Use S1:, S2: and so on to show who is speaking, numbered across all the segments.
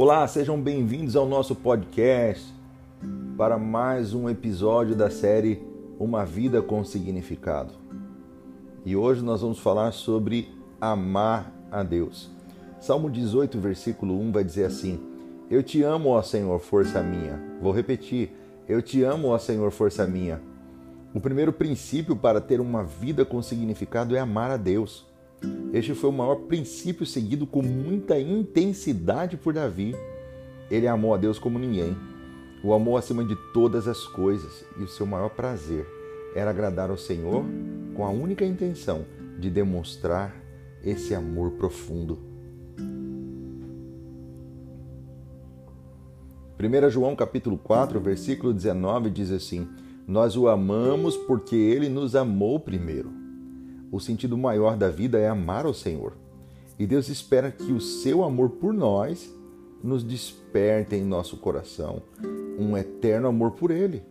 S1: Olá, sejam bem-vindos ao nosso podcast para mais um episódio da série Uma Vida com Significado. E hoje nós vamos falar sobre amar a Deus. Salmo 18, versículo 1 vai dizer assim: Eu te amo, ó Senhor, força minha. Vou repetir: Eu te amo, ó Senhor, força minha. O primeiro princípio para ter uma vida com significado é amar a Deus. Este foi o maior princípio seguido com muita intensidade por Davi. Ele amou a Deus como ninguém. O amou acima de todas as coisas e o seu maior prazer era agradar ao Senhor com a única intenção de demonstrar esse amor profundo. 1 João capítulo 4, versículo 19 diz assim: Nós o amamos porque ele nos amou primeiro. O sentido maior da vida é amar ao Senhor. E Deus espera que o seu amor por nós nos desperte em nosso coração um eterno amor por Ele,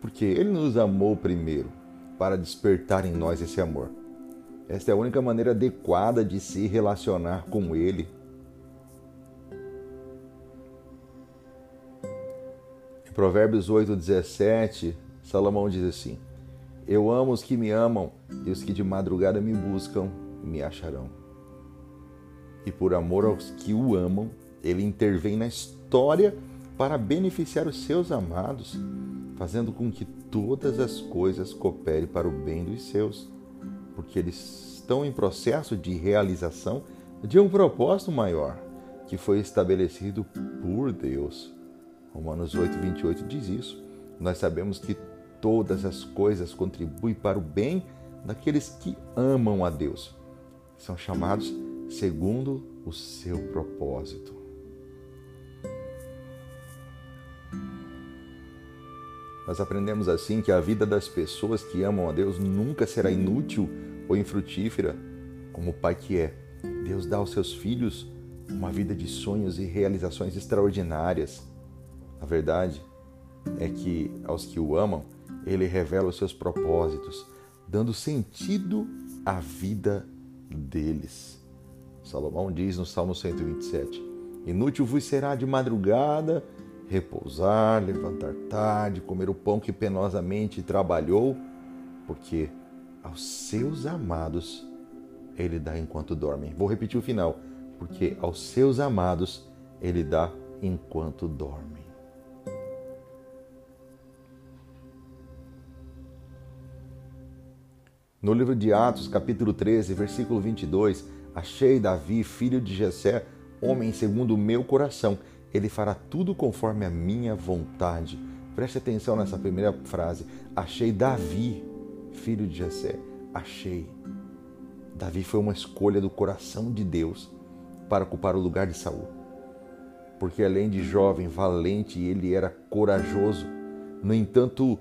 S1: porque Ele nos amou primeiro para despertar em nós esse amor. Esta é a única maneira adequada de se relacionar com Ele. Em Provérbios 8,17, Salomão diz assim: Eu amo os que me amam, e os que de madrugada me buscam me acharão. E por amor aos que o amam, ele intervém na história para beneficiar os seus amados, fazendo com que todas as coisas cooperem para o bem dos seus, porque eles estão em processo de realização de um propósito maior que foi estabelecido por Deus. Romanos 8, 28 diz isso. Nós sabemos que todas as coisas contribuem para o bem daqueles que amam a Deus. São chamados segundo o seu propósito. Nós aprendemos assim que a vida das pessoas que amam a Deus nunca será inútil ou infrutífera, como o Pai que é. Deus dá aos seus filhos uma vida de sonhos e realizações extraordinárias. A verdade é que aos que o amam, ele revela os seus propósitos, dando sentido à vida deles. Salomão diz no Salmo 127: Inútil vos será de madrugada repousar, levantar tarde, comer o pão que penosamente trabalhou, porque aos seus amados ele dá enquanto dormem. Vou repetir o final, porque aos seus amados ele dá enquanto dormem. No livro de Atos, capítulo 13, versículo 22, achei Davi, filho de Jessé, homem segundo o meu coração ele fará tudo conforme a minha vontade. Preste atenção nessa primeira frase. Achei Davi, filho de Jessé. Achei. Davi foi uma escolha do coração de Deus para ocupar o lugar de Saul. Porque além de jovem, valente, ele era corajoso. No entanto,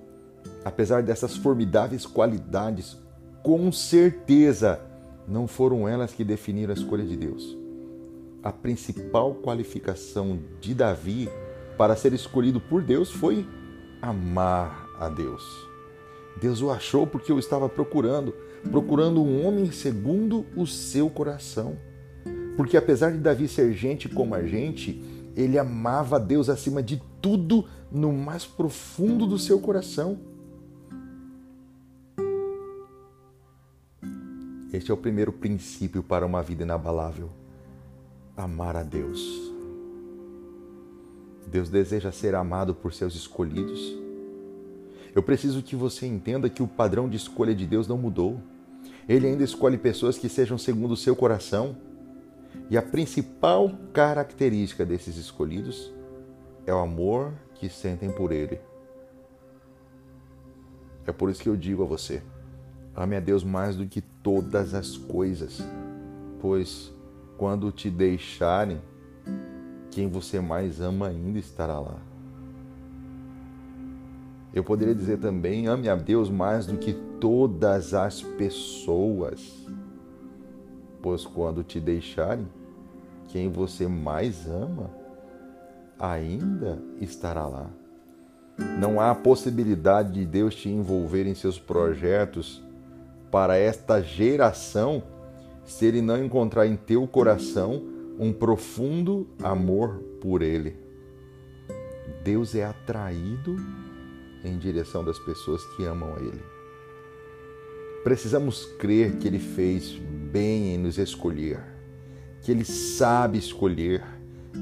S1: apesar dessas formidáveis qualidades, com certeza não foram elas que definiram a escolha de Deus a principal qualificação de Davi para ser escolhido por Deus foi amar a Deus. Deus o achou porque o estava procurando, procurando um homem segundo o seu coração. Porque apesar de Davi ser gente como a gente, ele amava a Deus acima de tudo no mais profundo do seu coração. Este é o primeiro princípio para uma vida inabalável amar a Deus. Deus deseja ser amado por seus escolhidos. Eu preciso que você entenda que o padrão de escolha de Deus não mudou. Ele ainda escolhe pessoas que sejam segundo o seu coração. E a principal característica desses escolhidos é o amor que sentem por Ele. É por isso que eu digo a você: ame a Deus mais do que todas as coisas, pois quando te deixarem, quem você mais ama ainda estará lá. Eu poderia dizer também: ame a Deus mais do que todas as pessoas, pois quando te deixarem, quem você mais ama ainda estará lá. Não há possibilidade de Deus te envolver em seus projetos para esta geração se ele não encontrar em teu coração um profundo amor por Ele. Deus é atraído em direção das pessoas que amam Ele. Precisamos crer que Ele fez bem em nos escolher, que Ele sabe escolher,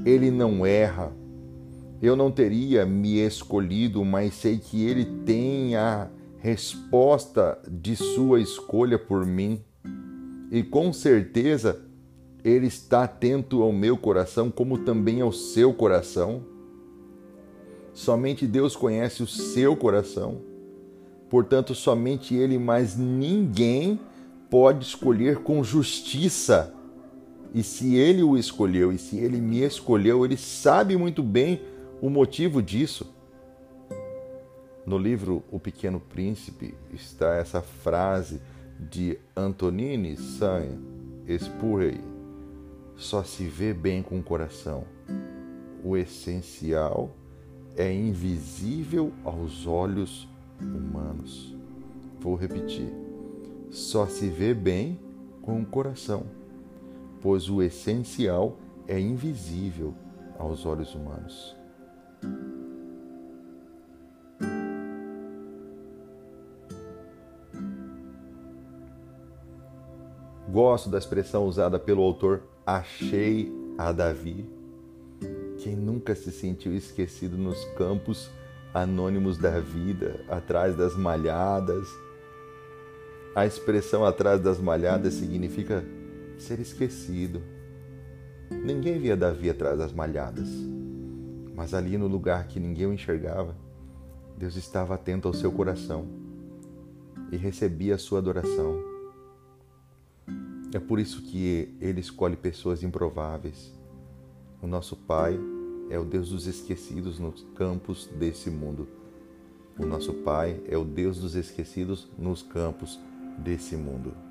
S1: Ele não erra. Eu não teria me escolhido, mas sei que Ele tem a resposta de Sua escolha por mim. E com certeza Ele está atento ao meu coração, como também ao seu coração. Somente Deus conhece o seu coração. Portanto, somente Ele, mais ninguém, pode escolher com justiça. E se Ele o escolheu e se Ele me escolheu, Ele sabe muito bem o motivo disso. No livro O Pequeno Príncipe está essa frase de Antonini Saint-Exupéry: só se vê bem com o coração. O essencial é invisível aos olhos humanos. Vou repetir. Só se vê bem com o coração, pois o essencial é invisível aos olhos humanos. Gosto da expressão usada pelo autor achei a Davi quem nunca se sentiu esquecido nos campos anônimos da vida, atrás das malhadas? A expressão atrás das malhadas significa ser esquecido. Ninguém via Davi atrás das malhadas, mas ali no lugar que ninguém o enxergava, Deus estava atento ao seu coração e recebia a sua adoração. É por isso que ele escolhe pessoas improváveis. O nosso Pai é o Deus dos esquecidos nos campos desse mundo. O nosso Pai é o Deus dos esquecidos nos campos desse mundo.